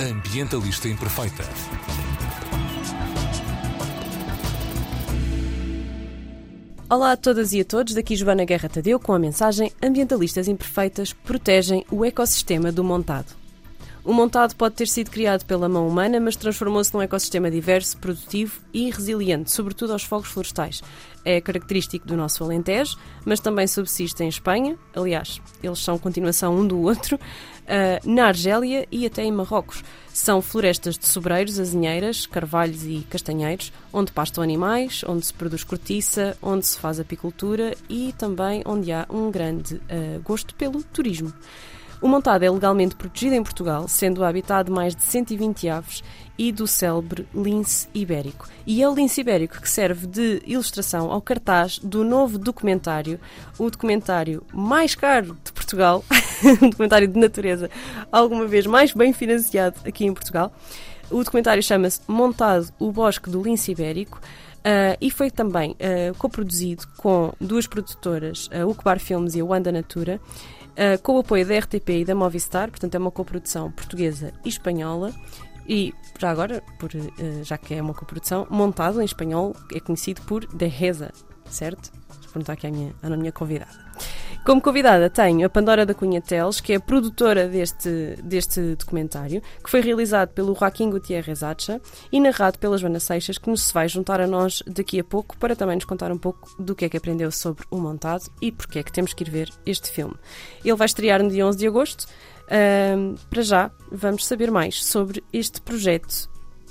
Ambientalista Imperfeita. Olá a todas e a todos, daqui Joana Guerra Tadeu com a mensagem Ambientalistas Imperfeitas protegem o ecossistema do montado. O montado pode ter sido criado pela mão humana, mas transformou-se num ecossistema diverso, produtivo e resiliente, sobretudo aos fogos florestais. É característico do nosso Alentejo, mas também subsiste em Espanha, aliás, eles são continuação um do outro, uh, na Argélia e até em Marrocos. São florestas de sobreiros, azinheiras, carvalhos e castanheiros, onde pastam animais, onde se produz cortiça, onde se faz apicultura e também onde há um grande uh, gosto pelo turismo. O montado é legalmente protegido em Portugal, sendo o habitat de mais de 120 aves e do célebre lince ibérico. E é o lince ibérico que serve de ilustração ao cartaz do novo documentário, o documentário mais caro de Portugal, um documentário de natureza alguma vez mais bem financiado aqui em Portugal. O documentário chama-se Montado o Bosque do Lince Ibérico. Uh, e foi também uh, coproduzido com duas produtoras, a Ucbar Filmes e a Wanda Natura, uh, com o apoio da RTP e da Movistar, portanto é uma coprodução portuguesa e espanhola. E já agora, por, já que é uma coprodução, montado em espanhol, é conhecido por De Reza, certo? Vou perguntar aqui à minha, à minha convidada. Como convidada tenho a Pandora da Cunha Teles, que é a produtora deste, deste documentário, que foi realizado pelo Joaquim Gutierrez Acha e narrado pela Joana Seixas, que nos vai juntar a nós daqui a pouco para também nos contar um pouco do que é que aprendeu sobre o montado e porque é que temos que ir ver este filme. Ele vai estrear no dia 11 de agosto. Para já, vamos saber mais sobre este projeto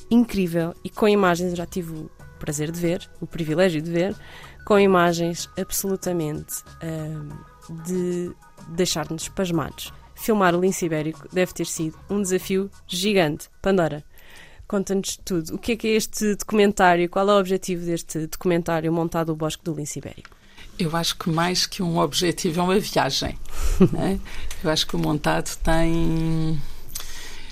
incrível e com imagens, já tive o prazer de ver, o privilégio de ver, com imagens absolutamente de deixar-nos pasmados. Filmar o lince ibérico deve ter sido um desafio gigante. Pandora, conta-nos tudo. O que é que é este documentário? Qual é o objetivo deste documentário montado o Bosque do Lince Ibérico? Eu acho que mais que um objetivo é uma viagem. né? Eu acho que o montado tem.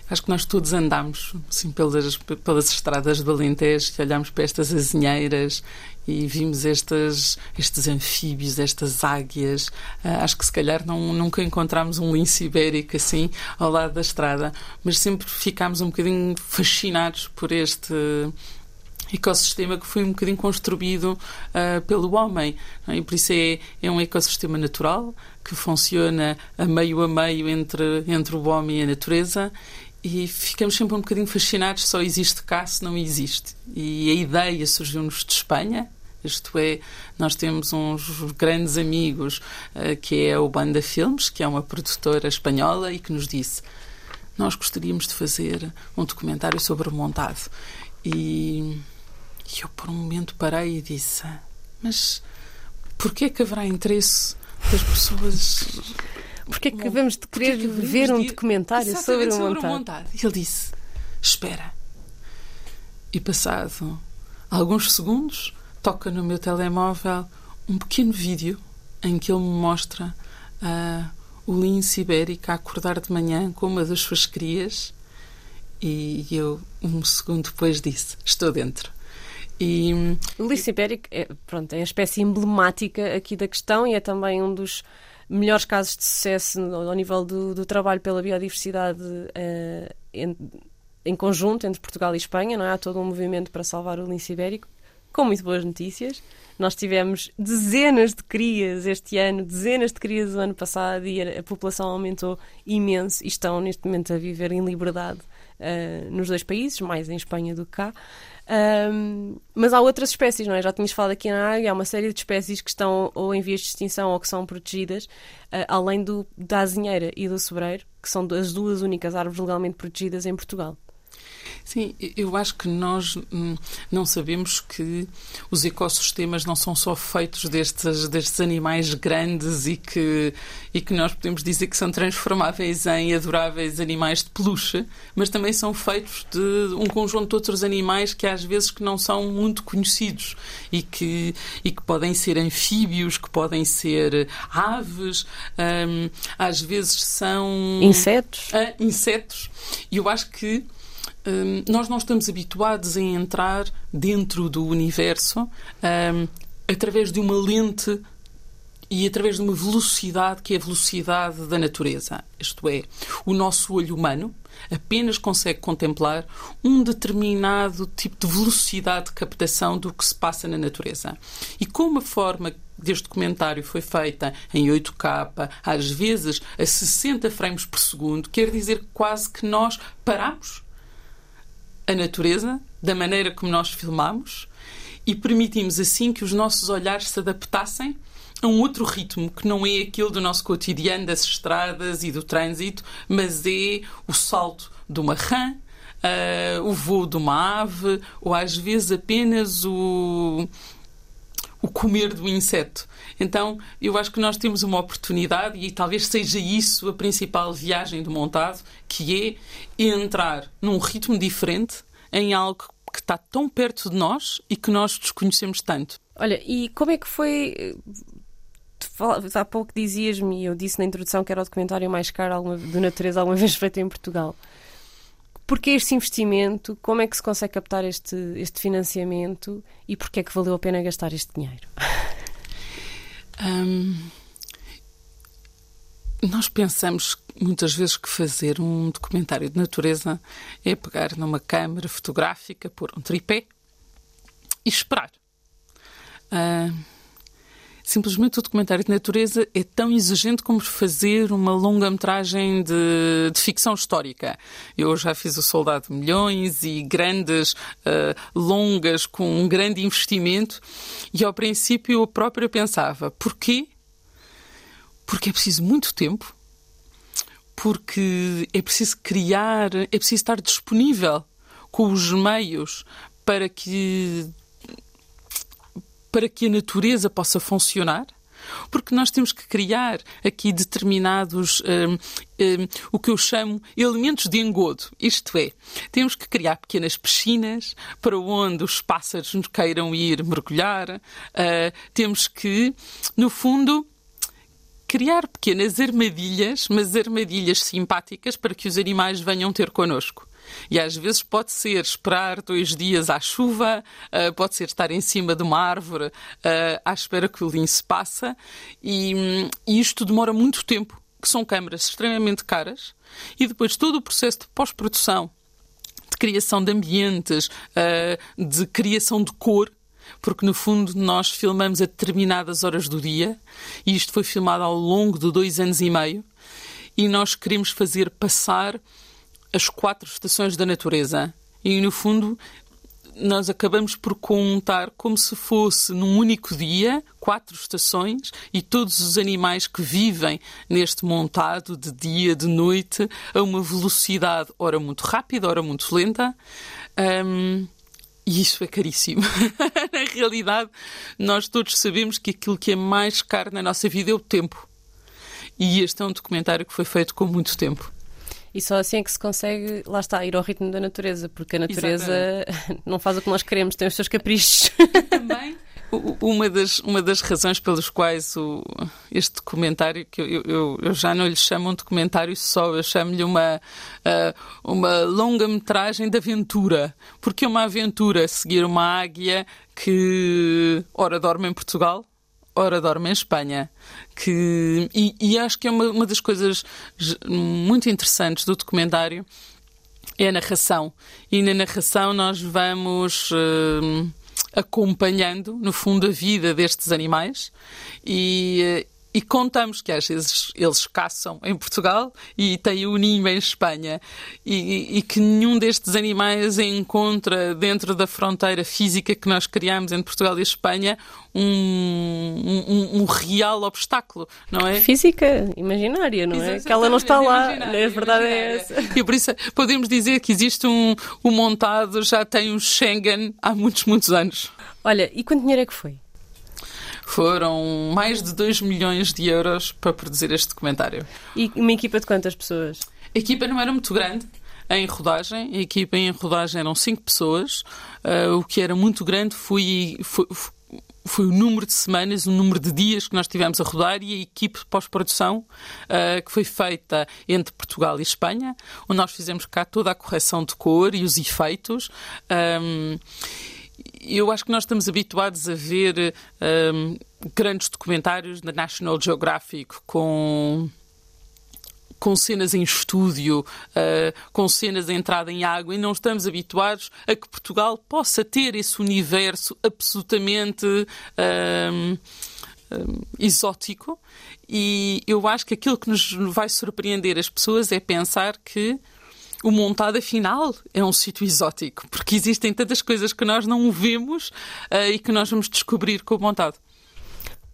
Acho que nós todos andamos assim, pelas, pelas estradas do Alentejo e olhamos para estas azinheiras e vimos estas, estes anfíbios, estas águias. Uh, acho que se calhar não, nunca encontramos um lince ibérico assim ao lado da estrada, mas sempre ficámos um bocadinho fascinados por este ecossistema que foi um bocadinho construído uh, pelo homem. É? E por isso é, é um ecossistema natural que funciona a meio a meio entre, entre o homem e a natureza e ficamos sempre um bocadinho fascinados só existe cá se não existe. E a ideia surgiu-nos de Espanha, isto é, nós temos uns grandes amigos, uh, que é o Banda Filmes, que é uma produtora espanhola, e que nos disse: Nós gostaríamos de fazer um documentário sobre o montado. E, e eu, por um momento, parei e disse: Mas porquê é que haverá interesse das pessoas? Porquê é que devemos de querer que ver um documentário sobre, sobre o montado? montado? E ele disse: Espera. E passado alguns segundos, toca no meu telemóvel um pequeno vídeo em que ele me mostra uh, o lince ibérico a acordar de manhã com uma das suas crias e eu, um segundo depois, disse: Estou dentro. E, o lince ibérico é, pronto, é a espécie emblemática aqui da questão e é também um dos melhores casos de sucesso ao nível do, do trabalho pela biodiversidade uh, em, em, conjunto entre Portugal e Espanha. Não é? Há todo um movimento para salvar o lince ibérico com muito boas notícias. Nós tivemos dezenas de crias este ano, dezenas de crias o ano passado e a, a população aumentou imenso e estão neste momento a viver em liberdade uh, nos dois países, mais em Espanha do que cá. Um, mas há outras espécies, não é? Já tínhamos falado aqui na área, há uma série de espécies que estão ou em vias de extinção ou que são protegidas, uh, além do, da azinheira e do sobreiro, que são as duas únicas árvores legalmente protegidas em Portugal. Sim, eu acho que nós hum, não sabemos que os ecossistemas não são só feitos destes, destes animais grandes e que, e que nós podemos dizer que são transformáveis em adoráveis animais de peluche, mas também são feitos de um conjunto de outros animais que às vezes que não são muito conhecidos e que, e que podem ser anfíbios, que podem ser aves, hum, às vezes são... Insetos. Ah, insetos. E eu acho que um, nós não estamos habituados a entrar dentro do universo um, através de uma lente e através de uma velocidade que é a velocidade da natureza. Isto é, o nosso olho humano apenas consegue contemplar um determinado tipo de velocidade de captação do que se passa na natureza. E como a forma deste documentário foi feita em 8K, às vezes a 60 frames por segundo, quer dizer quase que nós paramos a natureza da maneira como nós filmamos e permitimos assim que os nossos olhares se adaptassem a um outro ritmo que não é aquele do nosso cotidiano, das estradas e do trânsito, mas é o salto de uma rã, uh, o voo de uma ave, ou às vezes apenas o, o comer do inseto. Então, eu acho que nós temos uma oportunidade, e talvez seja isso a principal viagem do montado, que é entrar num ritmo diferente em algo que está tão perto de nós e que nós desconhecemos tanto. Olha, e como é que foi há pouco dizias-me, eu disse na introdução que era o documentário mais caro de natureza alguma vez feito em Portugal. Porquê este investimento? Como é que se consegue captar este, este financiamento? E porquê é que valeu a pena gastar este dinheiro? Um, nós pensamos muitas vezes que fazer um documentário de natureza é pegar numa câmara fotográfica, pôr um tripé e esperar. Uh, simplesmente o documentário de natureza é tão exigente como fazer uma longa-metragem de, de, ficção histórica. Eu já fiz o Soldado de Milhões e grandes, uh, longas, com um grande investimento, e ao princípio eu própria pensava: porquê? Porque é preciso muito tempo, porque é preciso criar, é preciso estar disponível com os meios para que para que a natureza possa funcionar? Porque nós temos que criar aqui determinados, um, um, o que eu chamo elementos de engodo. Isto é, temos que criar pequenas piscinas para onde os pássaros queiram ir mergulhar. Uh, temos que, no fundo, criar pequenas armadilhas, mas armadilhas simpáticas para que os animais venham ter connosco. E às vezes pode ser esperar dois dias à chuva, uh, pode ser estar em cima de uma árvore uh, à espera que o lince se passa, e, um, e isto demora muito tempo, que são câmaras extremamente caras, e depois todo o processo de pós-produção, de criação de ambientes, uh, de criação de cor, porque no fundo nós filmamos a determinadas horas do dia e isto foi filmado ao longo de dois anos e meio e nós queremos fazer passar as quatro estações da natureza. E, no fundo, nós acabamos por contar como se fosse num único dia quatro estações e todos os animais que vivem neste montado de dia, de noite, a uma velocidade ora muito rápida, ora muito lenta. Um, e isso é caríssimo. na realidade, nós todos sabemos que aquilo que é mais caro na nossa vida é o tempo. E este é um documentário que foi feito com muito tempo. E só assim é que se consegue, lá está, ir ao ritmo da natureza, porque a natureza Exatamente. não faz o que nós queremos, tem os seus caprichos. Também. Uma das, uma das razões pelas quais o, este documentário, que eu, eu, eu, já não lhe chamo um documentário só, eu chamo-lhe uma, uh, uma longa-metragem de aventura. Porque é uma aventura seguir uma águia que ora dorme em Portugal, ora dorme em Espanha. Que, e, e acho que é uma, uma das coisas muito interessantes do documentário é a narração. E na narração nós vamos uh, acompanhando, no fundo, a vida destes animais e, uh, e contamos que às vezes eles caçam em Portugal e têm o ninho em Espanha e, e, que nenhum destes animais encontra dentro da fronteira física que nós criamos entre Portugal e Espanha um, um, um real obstáculo, não é? Física imaginária, não é? Que ela não está lá, a verdade é essa. E por isso podemos dizer que existe um, um montado, já tem um Schengen há muitos, muitos anos. Olha, e quanto dinheiro é que foi? Foram mais de 2 milhões de euros para produzir este documentário. E uma equipa de quantas pessoas? A equipa não era muito grande em rodagem. A equipa em rodagem eram 5 pessoas. Uh, o que era muito grande foi, foi, foi, o número de semanas, o número de dias que nós tivemos a rodar e a equipe pós-produção uh, que foi feita entre Portugal e Espanha, onde nós fizemos cá toda a correção de cor e os efeitos. Um, eu acho que nós estamos habituados a ver um, grandes documentários da National Geographic com com cenas em estúdio, uh, com cenas de entrada em água, e não estamos habituados a que Portugal possa ter esse universo absolutamente uh, uh, exótico. E eu acho que aquilo que nos vai surpreender as pessoas é pensar que o montado, afinal, é um sítio exótico, porque existem tantas coisas que nós não vemos e que nós vamos descobrir com o montado.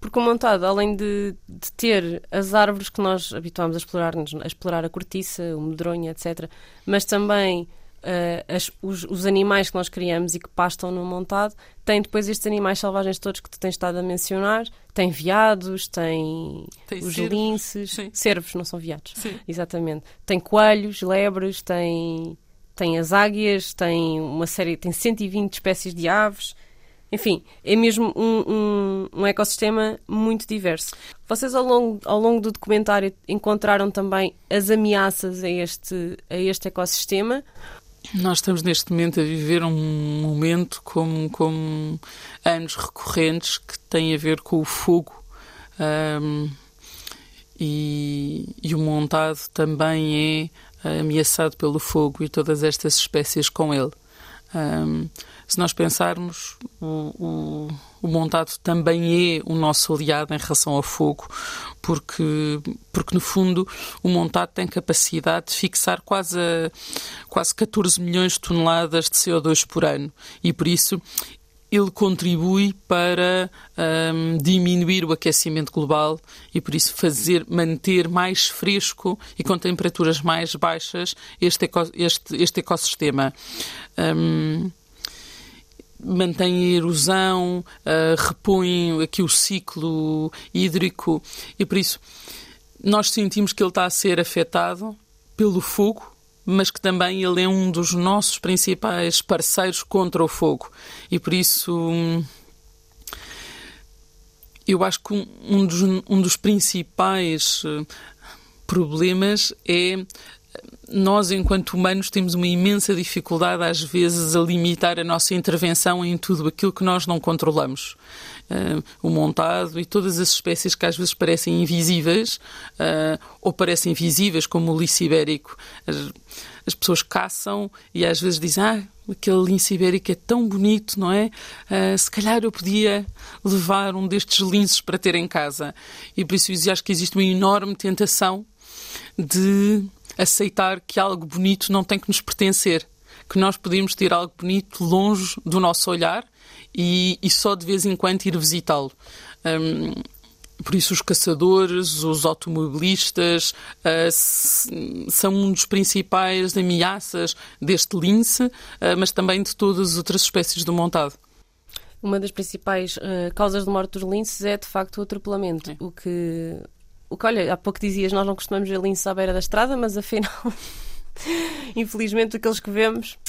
Porque o montado, além de, de, ter as árvores que nós habituámos a explorar, a explorar a cortiça, o medronho, etc., mas também uh, as, os, os, animais que nós criamos e que pastam no montado, tem depois estes animais selvagens todos que tu tens estado a mencionar. Tem veados, tem, tem os cervos. linces, Sim. cervos, não são veados. Sim. Exatamente. Tem coelhos, lebres, tem, tem as águias, tem uma série, tem 120 espécies de aves. Enfim, é mesmo um, um, um, ecossistema muito diverso. Vocês, ao longo, ao longo do documentário, encontraram também as ameaças a este, a este ecossistema? Nós estamos neste momento a viver um momento como, como anos recorrentes que têm a ver com o fogo. Um, e, e, o montado também é ameaçado pelo fogo e todas estas espécies com ele. Um, se nós pensarmos, o, o, o, montado também é o nosso aliado em relação ao fogo, porque, porque no fundo o montado tem capacidade de fixar quase, a, quase 14 milhões de toneladas de CO2 por ano. E por isso ele contribui para um, diminuir o aquecimento global e por isso fazer manter mais fresco e com temperaturas mais baixas este, eco, este, este ecossistema. Um, mantém a erosão, uh, repõe aqui o ciclo hídrico e por isso nós sentimos que ele está a ser afetado pelo fogo, mas que também ele é um dos nossos principais parceiros contra o fogo e por isso hum, eu acho que um dos, um dos principais eh, problemas é nós, enquanto humanos, temos uma imensa dificuldade, às vezes, a limitar a nossa intervenção em tudo aquilo que nós não controlamos. Uh, o montado e todas as espécies que às vezes parecem invisíveis uh, ou parecem visíveis, como o lince ibérico. As, as, pessoas caçam e às vezes dizem: Ah, aquele lince ibérico é tão bonito, não é? Uh, se calhar eu podia levar um destes linces para ter em casa. E por isso acho que existe uma enorme tentação de aceitar que algo bonito não tem que nos pertencer, que nós podemos ter algo bonito longe do nosso olhar e, e só de vez em quando ir visitá-lo. Um, por isso, os caçadores, os automobilistas uh, são um dos principais ameaças deste lince, uh, mas também de todas as outras espécies do montado. Uma das principais uh, causas de morte dos linces é, de facto, o atropelamento, é. o que o que, olha, há pouco dizias, nós não costumamos ver lince à beira da estrada, mas afinal, infelizmente, aqueles que vemos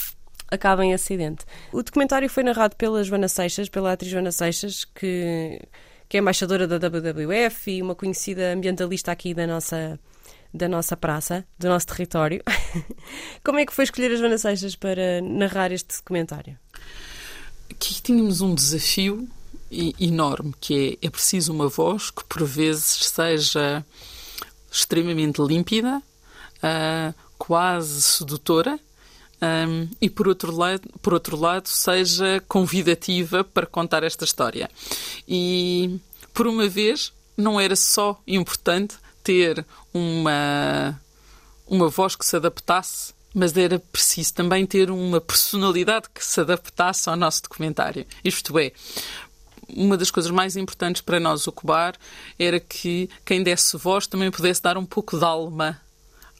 acabam em acidente. O documentário foi narrado pela Joana Seixas, pela atriz Joana Seixas, que, que é embaixadora da WWF e uma conhecida ambientalista aqui da nossa, da nossa praça, do nosso território. Como é que foi escolher a Joana Seixas para narrar este documentário? Aqui tínhamos um desafio enorme, que é, é preciso uma voz que por vezes seja extremamente límpida, uh, quase sedutora, um, e por outro, lado, por outro lado seja convidativa para contar esta história. E por uma vez não era só importante ter uma, uma voz que se adaptasse mas era preciso também ter uma personalidade que se adaptasse ao nosso documentário. Isto é, uma das coisas mais importantes para nós, o Cobar, era que quem desse voz também pudesse dar um pouco de alma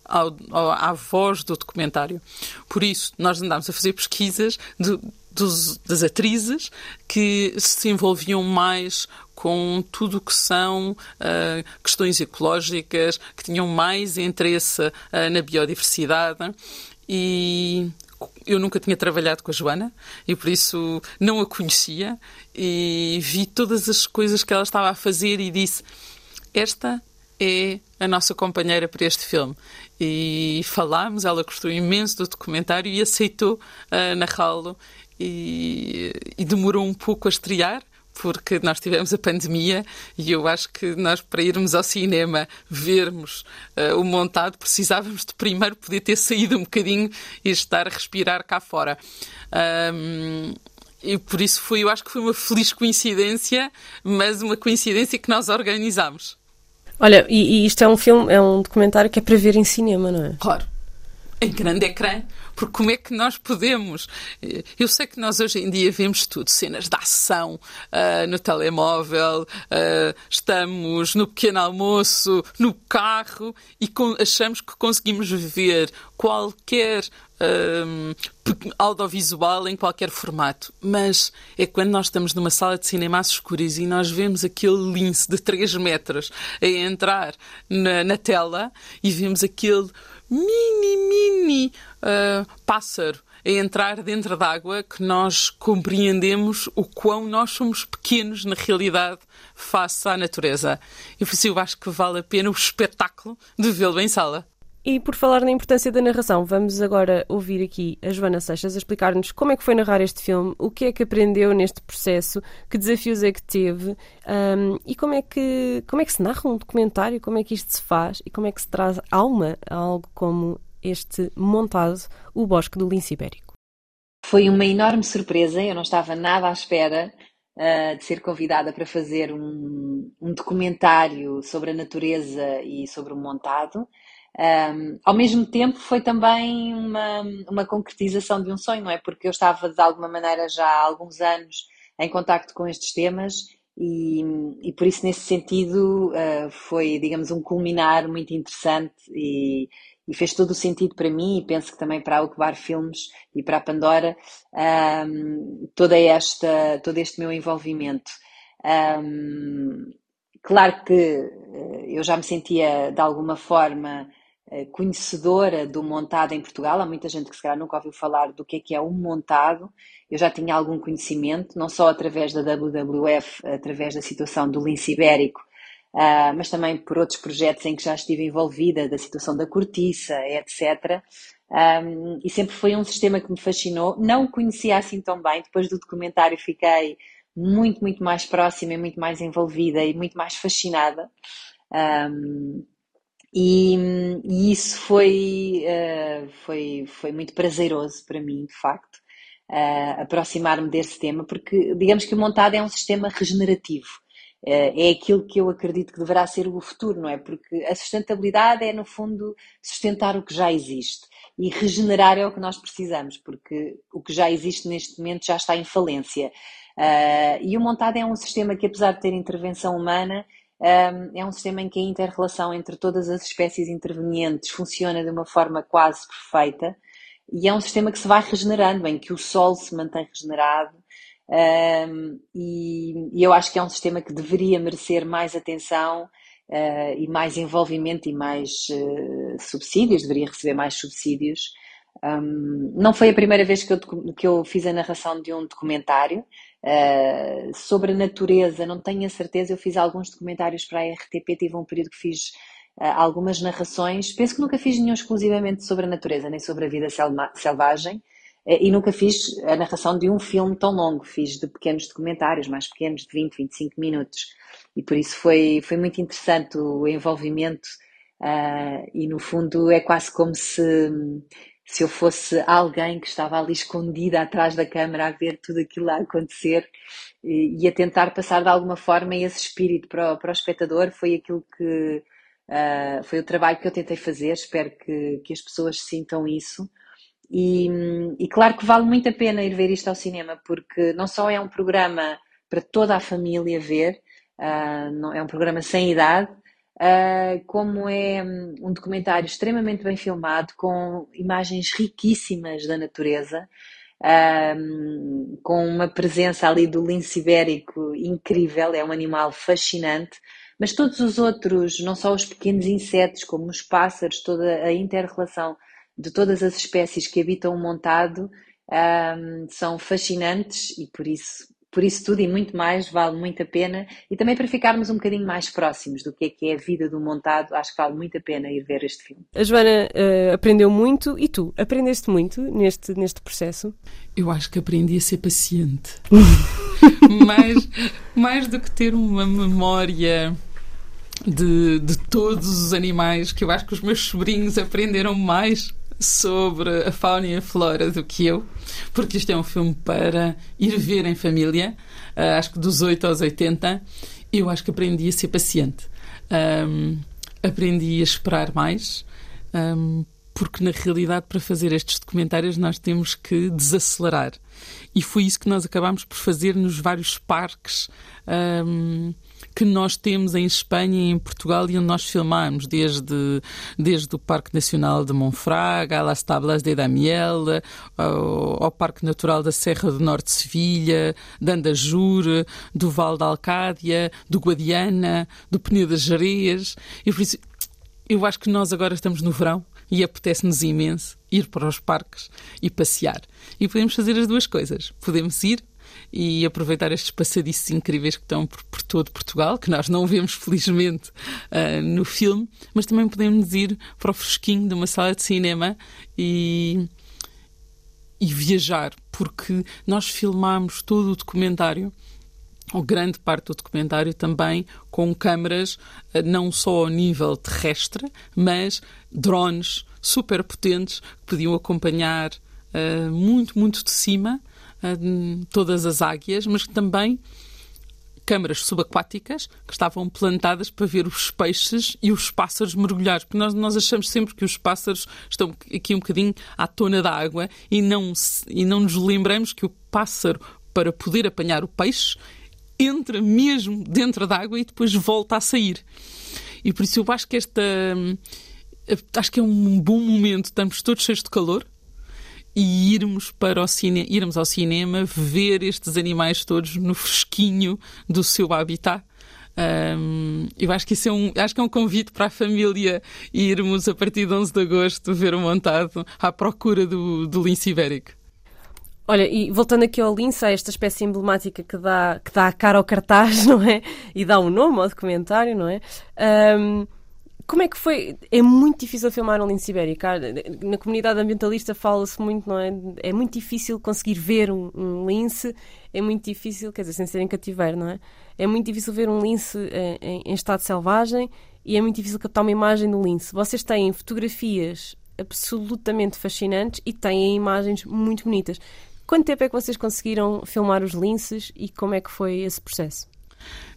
ao, ao, à voz do documentário. Por isso, nós andámos a fazer pesquisas de, dos, das atrizes que se envolviam mais com tudo o que são uh, questões ecológicas, que tinham mais interesse uh, na biodiversidade e eu nunca tinha trabalhado com a Joana e por isso não a conhecia e vi todas as coisas que ela estava a fazer e disse: Esta é a nossa companheira para este filme. E falámos, ela gostou imenso do documentário e aceitou uh, narrá-lo. E, e demorou um pouco a estrear, porque nós tivemos a pandemia e eu acho que nós, para irmos ao cinema vermos uh, o montado, precisávamos de primeiro poder ter saído um bocadinho e estar a respirar cá fora. Um, e por isso foi, eu acho que foi uma feliz coincidência, mas uma coincidência que nós organizámos. Olha, e, e, isto é um filme, é um documentário que é para ver em cinema, não é? Claro. Em grande ecrã, porque como é que nós podemos? Eu sei que nós hoje em dia vemos tudo, cenas de ação uh, no telemóvel, uh, estamos no pequeno almoço, no carro e achamos que conseguimos ver qualquer um, audiovisual em qualquer formato, mas é quando nós estamos numa sala de cinema às escuras e nós vemos aquele lince de 3 metros a entrar na, na tela e vemos aquele mini, mini uh, pássaro a entrar dentro d'água que nós compreendemos o quão nós somos pequenos na realidade face à natureza. E eu acho que vale a pena o espetáculo de vê-lo em sala. E por falar na importância da narração, vamos agora ouvir aqui a Joana Seixas a explicar-nos como é que foi narrar este filme, o que é que aprendeu neste processo, que desafios é que teve um, e como é que, como é que se narra um documentário, como é que isto se faz e como é que se traz alma a algo como este montado, O Bosque do Lince Ibérico. Foi uma enorme surpresa, eu não estava nada à espera uh, de ser convidada para fazer um, um documentário sobre a natureza e sobre o montado. Um, ao mesmo tempo, foi também uma, uma concretização de um sonho, não é? Porque eu estava, de alguma maneira, já há alguns anos em contacto com estes temas e, e por isso, nesse sentido, uh, foi, digamos, um culminar muito interessante e, e, fez todo o sentido para mim e penso que também para a Alcobar Filmes e para a Pandora um, toda esta, todo este meu envolvimento. Um, claro que uh, eu já me sentia, de alguma forma, conhecedora do montado em Portugal. Há muita gente que se calhar nunca ouviu falar do que é que é um montado. Eu já tinha algum conhecimento, não só através da WWF, através da situação do lince ibérico, uh, mas também por outros projetos em que já estive envolvida, da situação da cortiça, etc. E sempre foi um sistema que me fascinou. Não o conhecia assim tão bem. Depois do documentário fiquei muito, muito mais próxima e muito mais envolvida e muito mais fascinada. Um, e, e isso foi, uh, foi, foi muito prazeroso para mim, de facto, uh, aproximar-me desse tema, porque digamos que o montado é um sistema regenerativo. Uh, é aquilo que eu acredito que deverá ser o futuro, não é? Porque a sustentabilidade é, no fundo, sustentar o que já existe. E regenerar é o que nós precisamos, porque o que já existe neste momento já está em falência. e o montado é um sistema que, apesar de ter intervenção humana, é um sistema em que a inter-relação entre todas as espécies intervenientes funciona de uma forma quase perfeita e é um sistema que se vai regenerando, em que o Sol se mantém regenerado. E, eu acho que é um sistema que deveria merecer mais atenção uh, e mais envolvimento e mais uh, subsídios, deveria receber mais subsídios. Não foi a primeira vez que eu, que eu fiz a narração de um documentário, Uh, sobre a natureza, não tenho a certeza. Eu fiz alguns documentários para a RTP, tive um período que fiz uh, algumas narrações. Penso que nunca fiz nenhum exclusivamente sobre a natureza, nem sobre a vida selvagem. Uh, e nunca fiz a narração de um filme tão longo. Fiz de pequenos documentários, mais pequenos, de 20, 25 minutos. E por isso foi, foi muito interessante o envolvimento. e no fundo é quase como se se eu fosse alguém que estava ali escondida atrás da câmara a ver tudo aquilo a acontecer e, a tentar passar de alguma forma esse espírito para o, para o espectador, foi aquilo que uh, foi o trabalho que eu tentei fazer. Espero que, que as pessoas sintam isso. E, e, claro que vale muito a pena ir ver isto ao cinema, porque não só é um programa para toda a família ver, uh, não, é um programa sem idade, uh, como é hum, um documentário extremamente bem filmado, com imagens riquíssimas da natureza, uh, com uma presença ali do lince ibérico incrível, é um animal fascinante. Mas todos os outros, não só os pequenos insetos, como os pássaros, toda a inter-relação de todas as espécies que habitam o montado, um, são fascinantes e por isso por isso tudo e muito mais vale muito a pena e também para ficarmos um bocadinho mais próximos do que é que é a vida do montado, acho que vale muito a pena ir ver este filme. A Joana uh, aprendeu muito e tu aprendeste muito neste, neste processo? Eu acho que aprendi a ser paciente. mais, mais do que ter uma memória de, de todos os animais, que eu acho que os meus sobrinhos aprenderam mais sobre a fauna e a flora do que eu, porque isto é um filme para ir ver em família, uh, acho que dos 8 aos 80. Eu acho que aprendi a ser paciente. Um, aprendi a esperar mais, um, porque na realidade, para fazer estes documentários, nós temos que desacelerar. E foi isso que nós acabámos por fazer nos vários parques. Um, que nós temos em Espanha e em Portugal e onde nós filmamos, desde, desde o Parque Nacional de Monfraga, às Tablas de Damiel, ao, ao, Parque Natural da Serra do Norte de Sevilha, de Andajur, do Val da Alcádia, do Guadiana, do Peneu das Jareias. E por isso, eu acho que nós agora estamos no verão e apetece-nos imenso ir para os parques e passear. E podemos fazer as duas coisas. Podemos ir e aproveitar estes passadiços incríveis que estão por, por todo Portugal, que nós não vemos felizmente uh, no filme, mas também podemos ir para o fresquinho de uma sala de cinema e, e viajar, porque nós filmamos todo o documentário ou grande parte do documentário também com câmaras ah, não só ao nível terrestre, mas drones super potentes que podiam acompanhar uh, muito, muito de cima todas as águias, mas também câmaras subaquáticas que estavam plantadas para ver os peixes e os pássaros mergulhados. Porque nós, nós achamos sempre que os pássaros estão aqui um bocadinho à tona da água e não, e não nos lembramos que o pássaro, para poder apanhar o peixe, entra mesmo dentro da água e depois volta a sair. E por isso eu acho que esta. Acho que é um bom momento, estamos todos cheios de calor, e irmos para o cine, irmos ao cinema ver estes animais todos no fresquinho do seu habitat. Um, eu acho que isso é um, acho que é um convite para a família irmos a partir de 11 de agosto ver o montado à procura do, do lince ibérico. Olha, e voltando aqui ao lince, a esta espécie emblemática que dá, que dá a cara ao cartaz, não é? E dá um nome ao documentário, não é? Um, como é que foi? É muito difícil filmar um lince ibérico. Na comunidade ambientalista fala-se muito, não é? É muito difícil conseguir ver um, um, lince, é muito difícil, quer dizer, sem ser em cativeiro, não é? É muito difícil ver um lince em, em, em estado selvagem e é muito difícil captar uma imagem do lince. Vocês têm fotografias absolutamente fascinantes e têm imagens muito bonitas. Quanto tempo é que vocês conseguiram filmar os linces e como é que foi esse processo?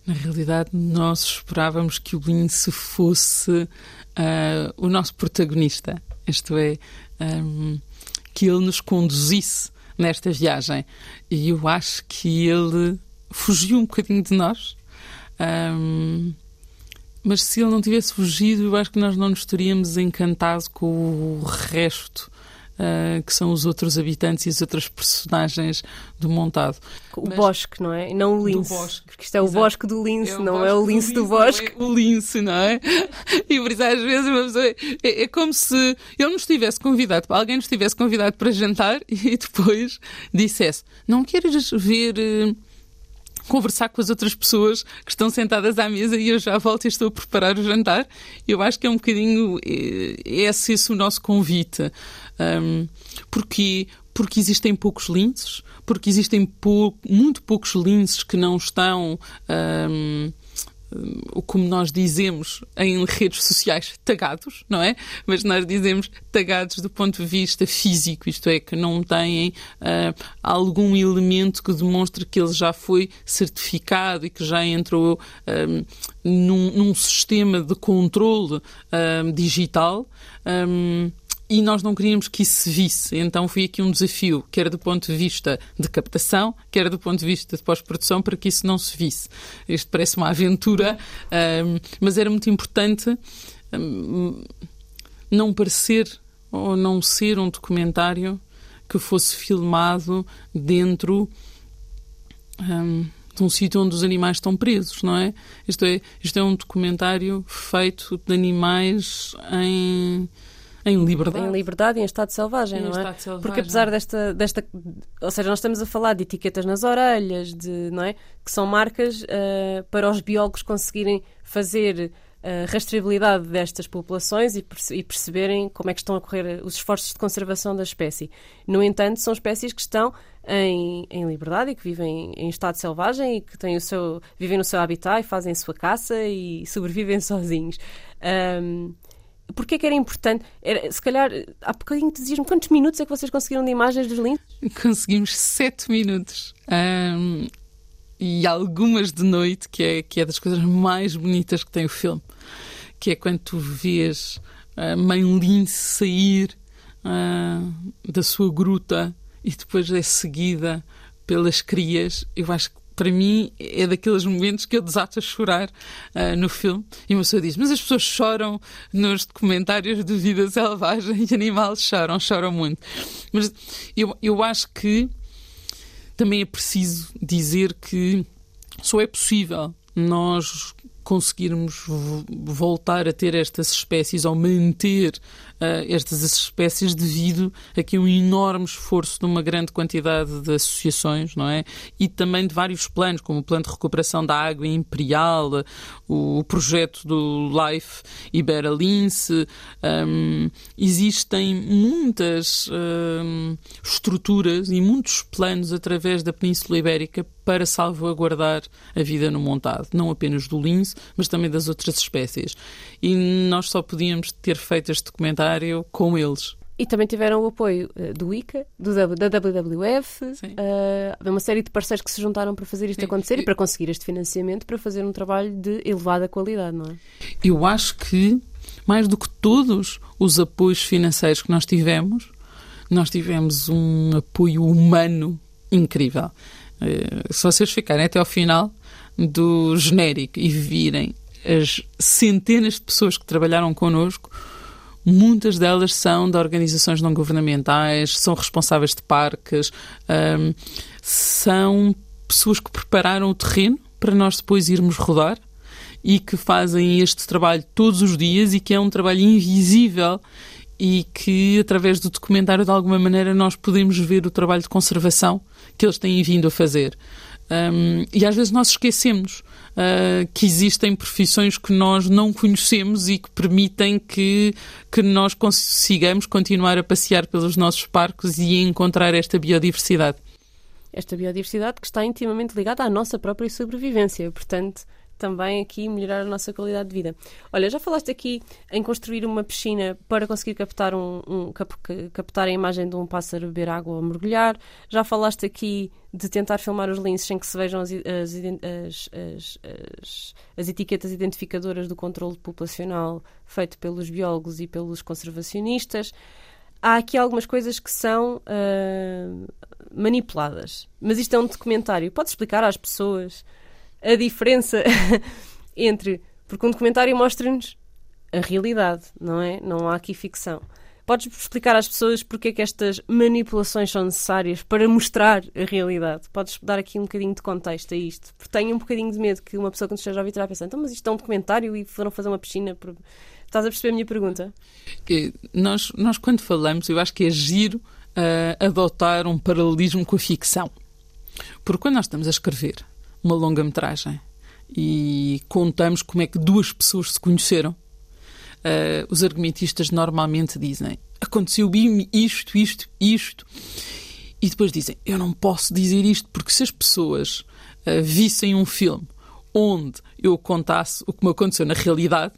Na realidade, nós esperávamos que o lince fosse uh, o nosso protagonista, isto é, um, que ele nos conduzisse nesta viagem. E eu acho que ele fugiu um bocadinho de nós. Um, mas se ele não tivesse fugido, eu acho que nós não nos teríamos encantado com o resto uh, que são os outros habitantes e as outras personagens do montado. O Mas, bosque, não é? Não o lince. Porque isto é Exato. o bosque do lince, é não é o lince do, do bosque. É o lince, não é? E por isso às vezes uma pessoa, é, é, como se ele nos tivesse convidado, alguém nos tivesse convidado para jantar e depois dissesse: Não queres ver. Conversar com as outras pessoas que estão sentadas à mesa e eu já volto e estou a preparar o jantar. Eu acho que é um bocadinho eh, esse, esse o nosso convite. Um, porque, porque existem poucos linces, porque existem pou, muito poucos linces que não estão. Um, como nós dizemos em redes sociais, tagados, não é? Mas nós dizemos tagados do ponto de vista físico, isto é, que não têm uh, algum elemento que demonstre que ele já foi certificado e que já entrou um, num, num, sistema de controle um, digital. E nós não queríamos que isso se visse. Então foi aqui um desafio, quer do ponto de vista de captação, quer do ponto de vista de pós-produção, para que isso não se visse. Isto parece uma aventura, um, mas era muito importante um, não parecer ou não ser um documentário que fosse filmado dentro um, de um sítio onde os animais estão presos, não é? Isto é, isto é um documentário feito de animais em em liberdade. Em liberdade e em estado selvagem, Em não é? selvagem. Porque apesar desta, desta. Ou seja, nós estamos a falar de etiquetas nas orelhas, de, não é? Que são marcas uh, para os biólogos conseguirem fazer a rastreabilidade destas populações e, perce e, perceberem como é que estão a correr os esforços de conservação da espécie. No entanto, são espécies que estão em, em liberdade e que vivem em estado selvagem e que têm o seu, vivem no seu habitat e fazem a sua caça e sobrevivem sozinhos. Um, Porquê é que era importante? Era, se calhar, há bocadinho dizias-me quantos minutos é que vocês conseguiram de imagens dos linces? Conseguimos sete minutos. Um, e algumas de noite, que é, que é das coisas mais bonitas que tem o filme, que é quando tu vês a mãe lince sair uh, da sua gruta e depois é seguida pelas crias. Eu acho que para mim é daqueles momentos que eu desato a chorar uh, no filme. E uma pessoa diz: Mas as pessoas choram nos documentários de vida selvagem e animais choram, choram muito. Mas eu, eu acho que também é preciso dizer que só é possível nós conseguirmos voltar a ter estas espécies ou manter estas espécies devido a que um enorme esforço de uma grande quantidade de associações, não é? E também de vários planos, como o plano de recuperação da água imperial, o, projeto do Life Ibera-Lince. Um, existem muitas um, estruturas e muitos planos através da Península Ibérica para salvaguardar a vida no montado, não apenas do lince, mas também das outras espécies. E nós só podíamos ter feito este documentário com eles. E também tiveram o apoio uh, do ICA, do, da WWF, uh, uma série de parceiros que se juntaram para fazer isto Sim. acontecer e para conseguir este financiamento para fazer um trabalho de elevada qualidade, não é? Eu acho que, mais do que todos os apoios financeiros que nós tivemos, nós tivemos um apoio humano incrível. Eh, se vocês ficarem até ao final do genérico e virem as centenas de pessoas que trabalharam connosco, muitas delas são de organizações não governamentais, são responsáveis de parques, um, são pessoas que prepararam o terreno para nós depois irmos rodar e que fazem este trabalho todos os dias e que é um trabalho invisível e que através do documentário de alguma maneira nós podemos ver o trabalho de conservação que eles têm vindo a fazer. Um, e às vezes nós esquecemos uh, que existem profissões que nós não conhecemos e que permitem que, que nós consigamos continuar a passear pelos nossos parques e encontrar esta biodiversidade. Esta biodiversidade que está intimamente ligada à nossa própria sobrevivência. Portanto, também aqui melhorar a nossa qualidade de vida. Olha, já falaste aqui em construir uma piscina para conseguir captar, um, um cap, captar a imagem de um pássaro beber água ou mergulhar. Já falaste aqui de tentar filmar os linces sem que se vejam as, as, as, as, as etiquetas identificadoras do controle populacional feito pelos biólogos e pelos conservacionistas. Há aqui algumas coisas que são uh, manipuladas, mas isto é um documentário. Pode explicar às pessoas a diferença entre. Porque um documentário mostra-nos a realidade, não é? Não há aqui ficção. Podes explicar às pessoas porque é que estas manipulações são necessárias para mostrar a realidade? Podes dar aqui um bocadinho de contexto a isto? Porque tenho um bocadinho de medo que uma pessoa, quando esteja a ouvir, terá pensando, então, mas isto é um documentário e foram fazer uma piscina. Por... Estás a perceber a minha pergunta? Nós, nós quando falamos, eu acho que é giro uh, adotar um paralelismo com a ficção. Porque quando nós estamos a escrever uma longa-metragem e contamos como é que duas pessoas se conheceram, uh, os argumentistas normalmente dizem aconteceu isto, isto, isto, e depois dizem eu não posso dizer isto porque se as pessoas uh, vissem um filme onde eu contasse o que me aconteceu na realidade,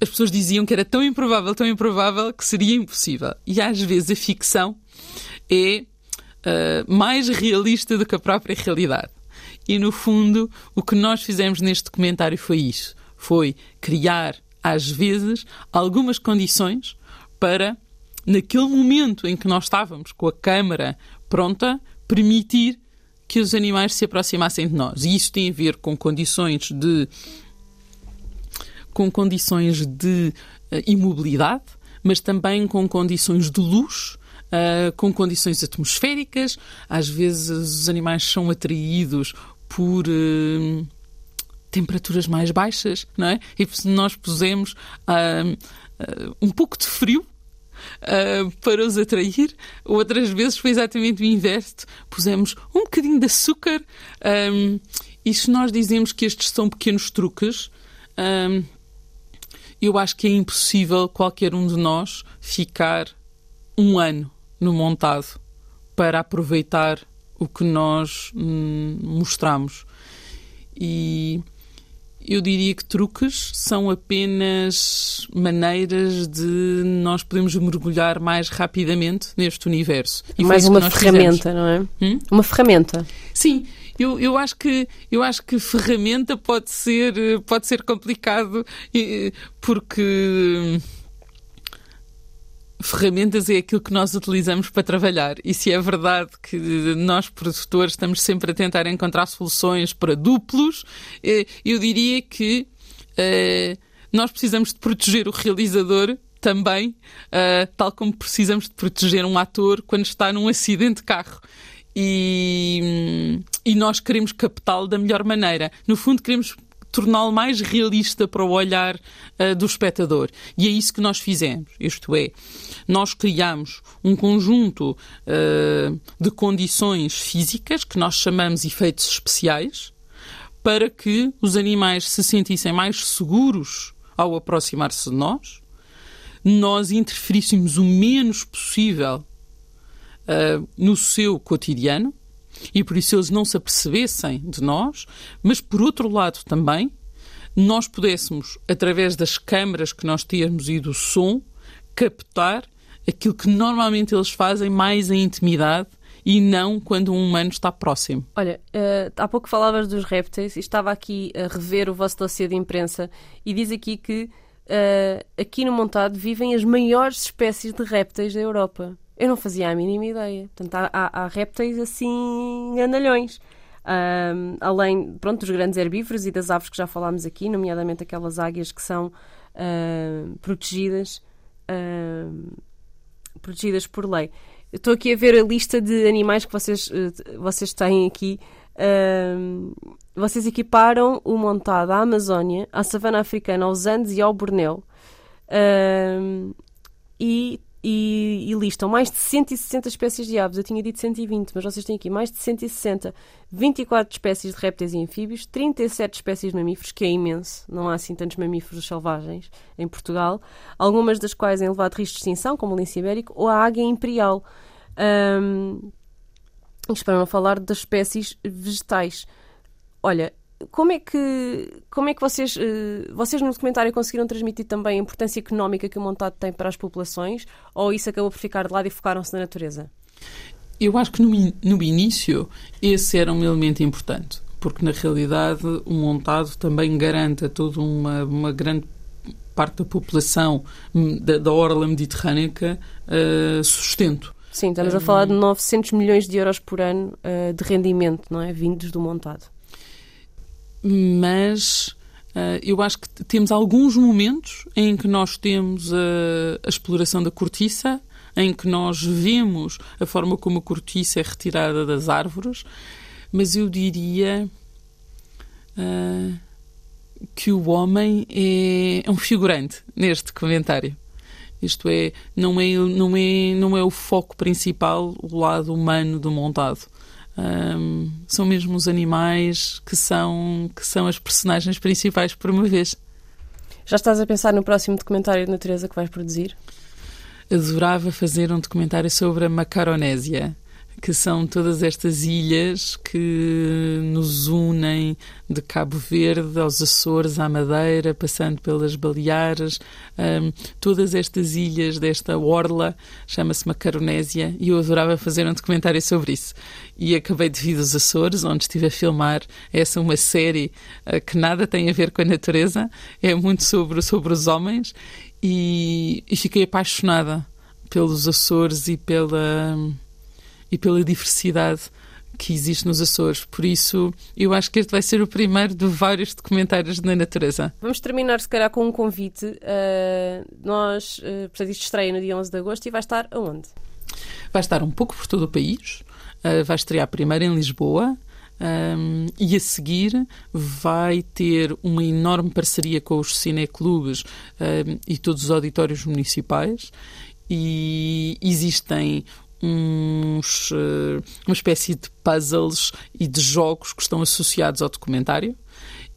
as pessoas diziam que era tão improvável, tão improvável que seria impossível. E às vezes a ficção é uh, mais realista do que a própria realidade. E no fundo, o que nós fizemos neste documentário foi isso: foi criar, às vezes, algumas condições para, naquele momento em que nós estávamos com a câmara pronta, permitir que os animais se aproximassem de nós. E isso tem a ver com condições de com condições de uh, imobilidade, mas também com condições de luz, uh, com condições atmosféricas. Às vezes os animais são atraídos por uh, temperaturas mais baixas, não é? E se nós pusemos uh, um pouco de frio, uh, para os atrair, outras vezes foi exatamente o inverso. Pusemos um bocadinho de açúcar. Um, e se nós dizemos que estes são pequenos truques, um, eu acho que é impossível qualquer um de nós ficar um ano no montado para aproveitar o que nós hum, mostramos. E eu diria que truques são apenas maneiras de nós podermos mergulhar mais rapidamente neste universo. E mais uma ferramenta, fizemos. não é? Hum? Uma ferramenta. Sim, eu, eu, acho que, eu acho que ferramenta pode ser, pode ser complicado porque ferramentas é aquilo que nós utilizamos para trabalhar. E se é verdade que nós, produtores, estamos sempre a tentar encontrar soluções para duplos, eh, eu diria que uh, nós precisamos de proteger o realizador também, uh, tal como precisamos de proteger um ator quando está num acidente de carro. E, e nós queremos captá-lo da melhor maneira. No fundo, queremos torná-lo mais realista para o olhar uh, do espectador. E é isso que nós fizemos. Isto é, nós criamos um conjunto uh, de condições físicas que nós chamamos efeitos especiais para que os animais se sentissem mais seguros ao aproximar-se de nós, nós interferíssemos o menos possível uh, no seu cotidiano e por isso eles não se apercebessem de nós, mas por outro lado também nós pudéssemos, através das câmaras que nós temos e do som, captar aquilo que normalmente eles fazem mais em intimidade e não quando um humano está próximo. Olha, uh, há pouco falavas dos répteis e estava aqui a rever o vosso dossiê de imprensa e diz aqui que uh, aqui no Montado vivem as maiores espécies de répteis da Europa. Eu não fazia a mínima ideia. Portanto, há, há, há répteis assim andalhões. Um, além pronto, dos grandes herbívoros e das aves que já falámos aqui, nomeadamente aquelas águias que são uh, protegidas, uh, protegidas por lei. Estou aqui a ver a lista de animais que vocês, uh, vocês têm aqui. vocês equiparam o montado à Amazónia, à savana africana, aos Andes e ao Borneo. e e, e, listam mais de 160 espécies de aves. Eu tinha dito 120, mas vocês têm aqui mais de 160, 24 espécies de répteis e anfíbios, 37 espécies de mamíferos, que é imenso, não há assim tantos mamíferos selvagens em Portugal, algumas das quais em elevado risco de extinção, como o lince ibérico, ou a águia imperial. Um, isto para não falar das espécies vegetais. Olha, como é que, como é que vocês, uh, vocês no documentário conseguiram transmitir também a importância económica que o montado tem para as populações ou isso acabou por ficar de lado e focaram-se na natureza? Eu acho que no, no início esse era um elemento importante, porque na realidade o montado também garante a toda uma, uma grande parte da população da, da orla mediterrânica uh, sustento. Sim, estamos a falar de 900 milhões de euros por ano uh, de rendimento, não é? Vindos do montado mas uh, eu acho que temos alguns momentos em que nós temos a, a, exploração da cortiça, em que nós vemos a forma como a cortiça é retirada das árvores, mas eu diria uh, que o homem é, é um figurante neste comentário. Isto é, não é, não é, não é o foco principal, o lado humano do montado. Um, são mesmo os animais que são, que são as personagens principais por uma vez. Já estás a pensar no próximo documentário de natureza que vais produzir? Adorava fazer um documentário sobre a Macaronésia que são todas estas ilhas que nos unem de Cabo Verde aos Açores, à Madeira, passando pelas Baleares, um, todas estas ilhas desta orla, chama-se Macaronésia, e eu adorava fazer um documentário sobre isso. E acabei de vir dos Açores, onde estive a filmar essa uma série uh, que nada tem a ver com a natureza, é muito sobre, sobre os homens, e, e fiquei apaixonada pelos Açores e pela e pela diversidade que existe nos Açores. Por isso, eu acho que este vai ser o primeiro de vários documentários na natureza. Vamos terminar, se calhar, com um convite. Uh, nós, uh, portanto, isto estreia no dia 11 de agosto e vai estar aonde? Vai estar um pouco por todo o país. Uh, vai estrear primeiro em Lisboa. Um, e a seguir vai ter uma enorme parceria com os cineclubes um, e todos os auditórios municipais e existem uns, uh, uma espécie de puzzles e de jogos que estão associados ao documentário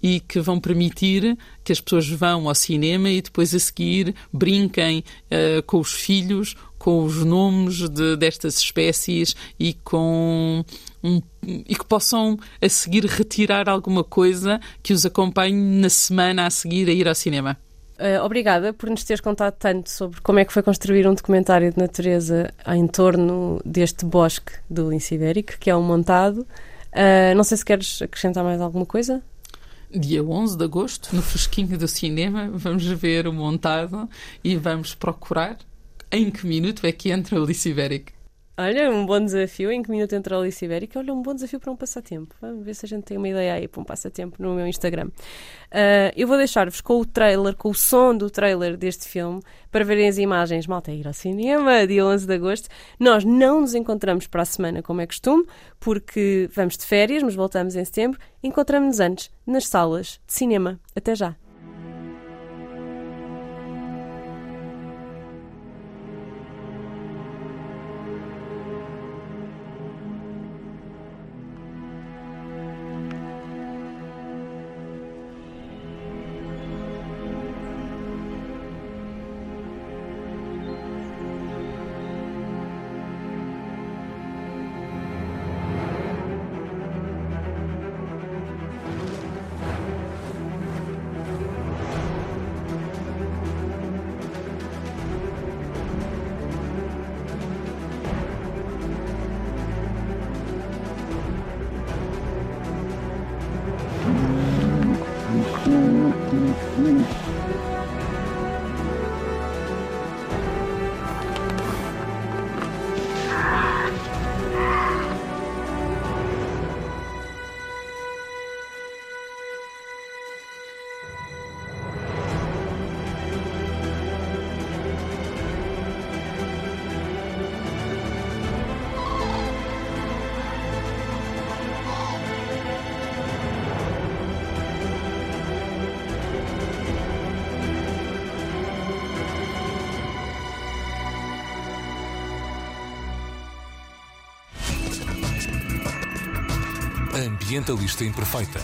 e que vão permitir que as pessoas vão ao cinema e depois a seguir brinquem uh, com os filhos, com os nomes de, destas espécies e com um, e que possam a seguir retirar alguma coisa que os acompanhe na semana a seguir a ir ao cinema. Uh, obrigada por nos teres contado tanto sobre como é que foi construir um documentário de natureza em torno deste bosque do lince ibérico, que é um montado. Uh, não sei se queres acrescentar mais alguma coisa dia 11 de agosto, no fresquinho do cinema, vamos ver o montado e vamos procurar em que minuto é que entra o Alice Ibérica. Olha, um bom desafio. Em que minuto entra a Alice Ibérica? Olha, um bom desafio para um passatempo. Vamos ver se a gente tem uma ideia aí para um passatempo no meu Instagram. Uh, eu vou deixar-vos com o trailer, com o som do trailer deste filme, para verem as imagens. Malta, ir ao cinema, dia 11 de agosto. Nós não nos encontramos para a semana, como é costume, porque vamos de férias, mas voltamos em setembro. Encontramos-nos antes nas salas de cinema. Até já. Amen. Ambientalista Imperfeita.